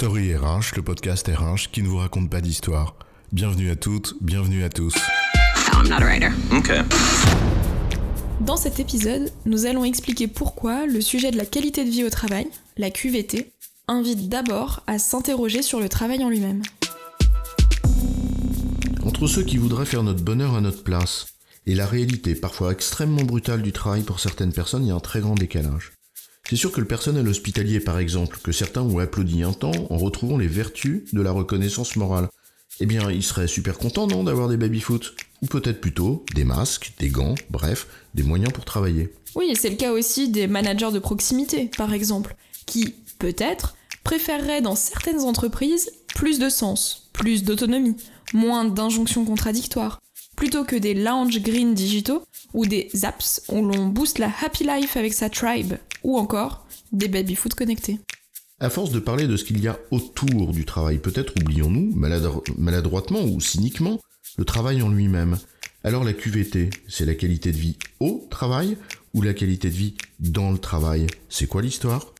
Story RH, le podcast RH qui ne vous raconte pas d'histoire. Bienvenue à toutes, bienvenue à tous. I'm not a writer. Okay. Dans cet épisode, nous allons expliquer pourquoi le sujet de la qualité de vie au travail, la QVT, invite d'abord à s'interroger sur le travail en lui-même. Entre ceux qui voudraient faire notre bonheur à notre place et la réalité parfois extrêmement brutale du travail pour certaines personnes, il y a un très grand décalage. C'est sûr que le personnel hospitalier, par exemple, que certains ont applaudi un temps en retrouvant les vertus de la reconnaissance morale, eh bien, il serait super content, non, d'avoir des baby-foot? Ou peut-être plutôt des masques, des gants, bref, des moyens pour travailler. Oui, et c'est le cas aussi des managers de proximité, par exemple, qui, peut-être, préféreraient dans certaines entreprises plus de sens, plus d'autonomie, moins d'injonctions contradictoires, plutôt que des lounge green digitaux ou des apps où l'on booste la happy life avec sa tribe, ou encore des baby-foot connectés. À force de parler de ce qu'il y a autour du travail, peut-être oublions-nous, maladro- maladroitement ou cyniquement, le travail en lui-même. Alors la QVT, c'est la qualité de vie au travail ou la qualité de vie dans le travail? C'est quoi l'histoire?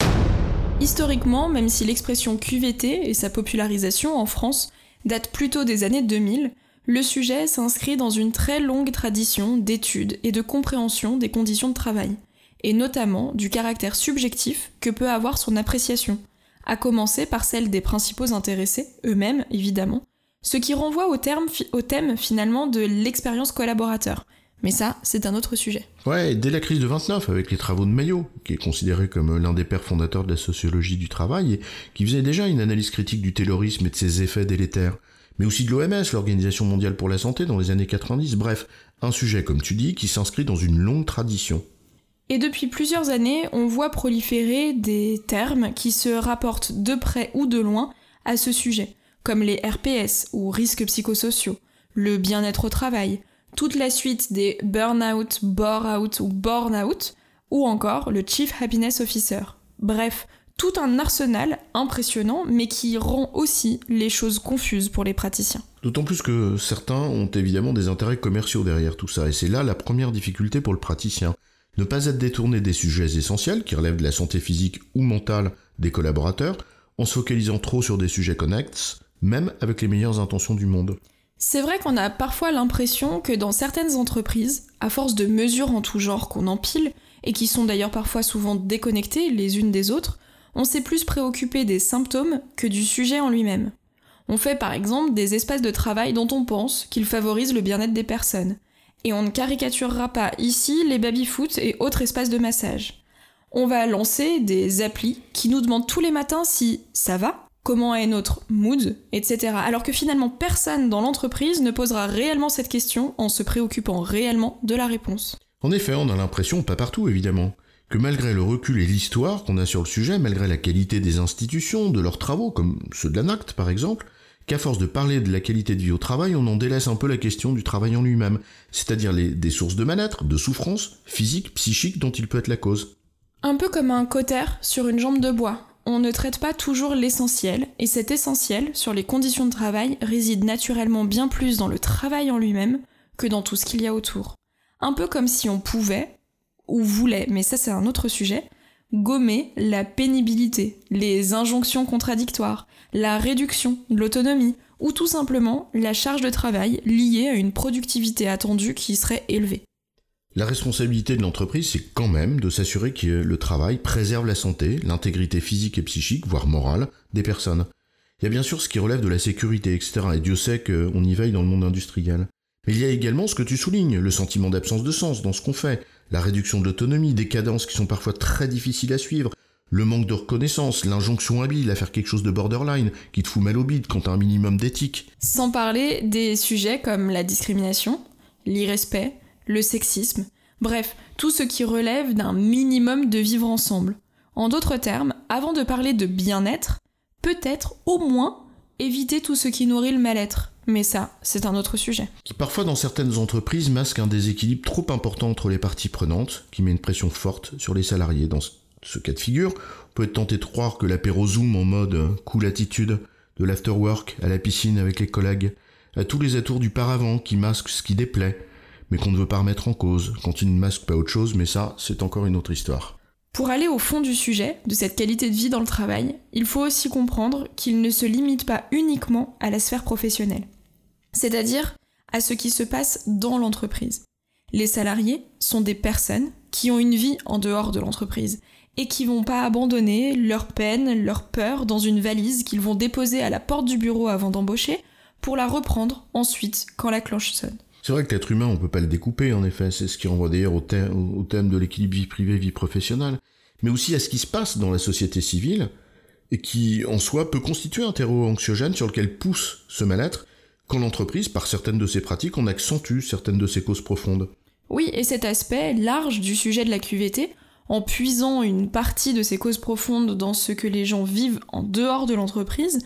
Historiquement, même si l'expression QVT et sa popularisation en France datent plutôt des années 2000, le sujet s'inscrit dans une très longue tradition d'études et de compréhension des conditions de travail, et notamment du caractère subjectif que peut avoir son appréciation, à commencer par celle des principaux intéressés, eux-mêmes évidemment, ce qui renvoie au, thème finalement de l'expérience collaborateur. Mais ça, c'est un autre sujet. Ouais, dès la crise de 29, avec les travaux de Maillot, qui est considéré comme l'un des pères fondateurs de la sociologie du travail, et qui faisait déjà une analyse critique du taylorisme et de ses effets délétères, mais aussi de l'OMS, l'Organisation mondiale pour la santé, dans les années 90, bref, un sujet, comme tu dis, qui s'inscrit dans une longue tradition. Et depuis plusieurs années, on voit proliférer des termes qui se rapportent de près ou de loin à ce sujet, comme les RPS ou risques psychosociaux, le bien-être au travail, toute la suite des burn-out, bore-out ou born-out, ou encore le Chief Happiness Officer. Bref, tout un arsenal impressionnant, mais qui rend aussi les choses confuses pour les praticiens. D'autant plus que certains ont évidemment des intérêts commerciaux derrière tout ça, et c'est là la première difficulté pour le praticien. Ne pas être détourné des sujets essentiels qui relèvent de la santé physique ou mentale des collaborateurs, en se focalisant trop sur des sujets connexes, même avec les meilleures intentions du monde. C'est vrai qu'on a parfois l'impression que dans certaines entreprises, à force de mesures en tout genre qu'on empile, et qui sont d'ailleurs parfois souvent déconnectées les unes des autres, on s'est plus préoccupé des symptômes que du sujet en lui-même. On fait par exemple des espaces de travail dont on pense qu'ils favorisent le bien-être des personnes. Et on ne caricaturera pas ici les baby-foot et autres espaces de massage. On va lancer des applis qui nous demandent tous les matins si ça va, comment est notre mood, etc. Alors que finalement personne dans l'entreprise ne posera réellement cette question en se préoccupant réellement de la réponse. En effet, on a l'impression, pas partout évidemment, que malgré le recul et l'histoire qu'on a sur le sujet, malgré la qualité des institutions, de leurs travaux, comme ceux de l'ANACT par exemple, qu'à force de parler de la qualité de vie au travail, on en délaisse un peu la question du travail en lui-même, c'est-à-dire des sources de mal-être, de souffrance, physique, psychique dont il peut être la cause. Un peu comme un cotère sur une jambe de bois. On ne traite pas toujours l'essentiel, et cet essentiel, sur les conditions de travail, réside naturellement bien plus dans le travail en lui-même que dans tout ce qu'il y a autour. Un peu comme si on pouvait, ou voulait, mais ça c'est un autre sujet, gommer la pénibilité, les injonctions contradictoires, la réduction de l'autonomie, ou tout simplement la charge de travail liée à une productivité attendue qui serait élevée. La responsabilité de l'entreprise, c'est quand même de s'assurer que le travail préserve la santé, l'intégrité physique et psychique, voire morale, des personnes. Il y a bien sûr ce qui relève de la sécurité, etc. Et Dieu sait qu'on y veille dans le monde industriel. Mais il y a également ce que tu soulignes, le sentiment d'absence de sens dans ce qu'on fait, la réduction de l'autonomie, des cadences qui sont parfois très difficiles à suivre, le manque de reconnaissance, l'injonction habile à faire quelque chose de borderline qui te fout mal au bide quand t'as un minimum d'éthique. Sans parler des sujets comme la discrimination, l'irrespect, le sexisme, bref, tout ce qui relève d'un minimum de vivre ensemble. En d'autres termes, avant de parler de bien-être, peut-être au moins éviter tout ce qui nourrit le mal-être. Mais ça, c'est un autre sujet. Qui parfois dans certaines entreprises masque un déséquilibre trop important entre les parties prenantes, qui met une pression forte sur les salariés. Dans ce cas de figure, on peut être tenté de croire que l'apéro Zoom en mode cool attitude, de l'afterwork à la piscine avec les collègues, à tous les atours du paravent qui masquent ce qui déplaît, mais qu'on ne veut pas remettre en cause, quand il ne masque pas autre chose, mais ça, c'est encore une autre histoire. Pour aller au fond du sujet, de cette qualité de vie dans le travail, il faut aussi comprendre qu'il ne se limite pas uniquement à la sphère professionnelle, c'est-à-dire à ce qui se passe dans l'entreprise. Les salariés sont des personnes qui ont une vie en dehors de l'entreprise et qui vont pas abandonner leur peine, leur peur dans une valise qu'ils vont déposer à la porte du bureau avant d'embaucher pour la reprendre ensuite quand la cloche sonne. C'est vrai que l'être humain, on peut pas le découper, en effet. C'est ce qui renvoie d'ailleurs au, au, thème de l'équilibre vie privée, vie professionnelle. Mais aussi à ce qui se passe dans la société civile, et qui, en soi, peut constituer un terreau anxiogène sur lequel pousse ce mal-être, quand l'entreprise, par certaines de ses pratiques, en accentue certaines de ses causes profondes. Oui, et cet aspect large du sujet de la QVT, en puisant une partie de ces causes profondes dans ce que les gens vivent en dehors de l'entreprise,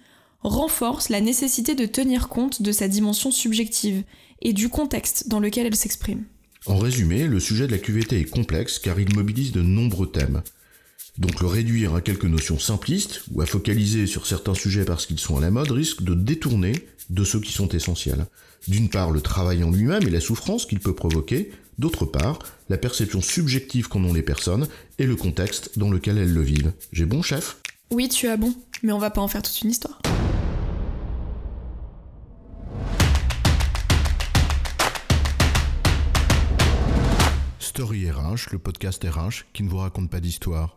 renforce la nécessité de tenir compte de sa dimension subjective et du contexte dans lequel elle s'exprime. En résumé, le sujet de la QVT est complexe car il mobilise de nombreux thèmes. Donc le réduire à quelques notions simplistes ou à focaliser sur certains sujets parce qu'ils sont à la mode risque de détourner de ceux qui sont essentiels. D'une part, le travail en lui-même et la souffrance qu'il peut provoquer, d'autre part, la perception subjective qu'en ont les personnes et le contexte dans lequel elles le vivent. J'ai bon, chef? Oui, tu as bon, mais on va pas en faire toute une histoire. Story RH, le podcast RH qui ne vous raconte pas d'histoire.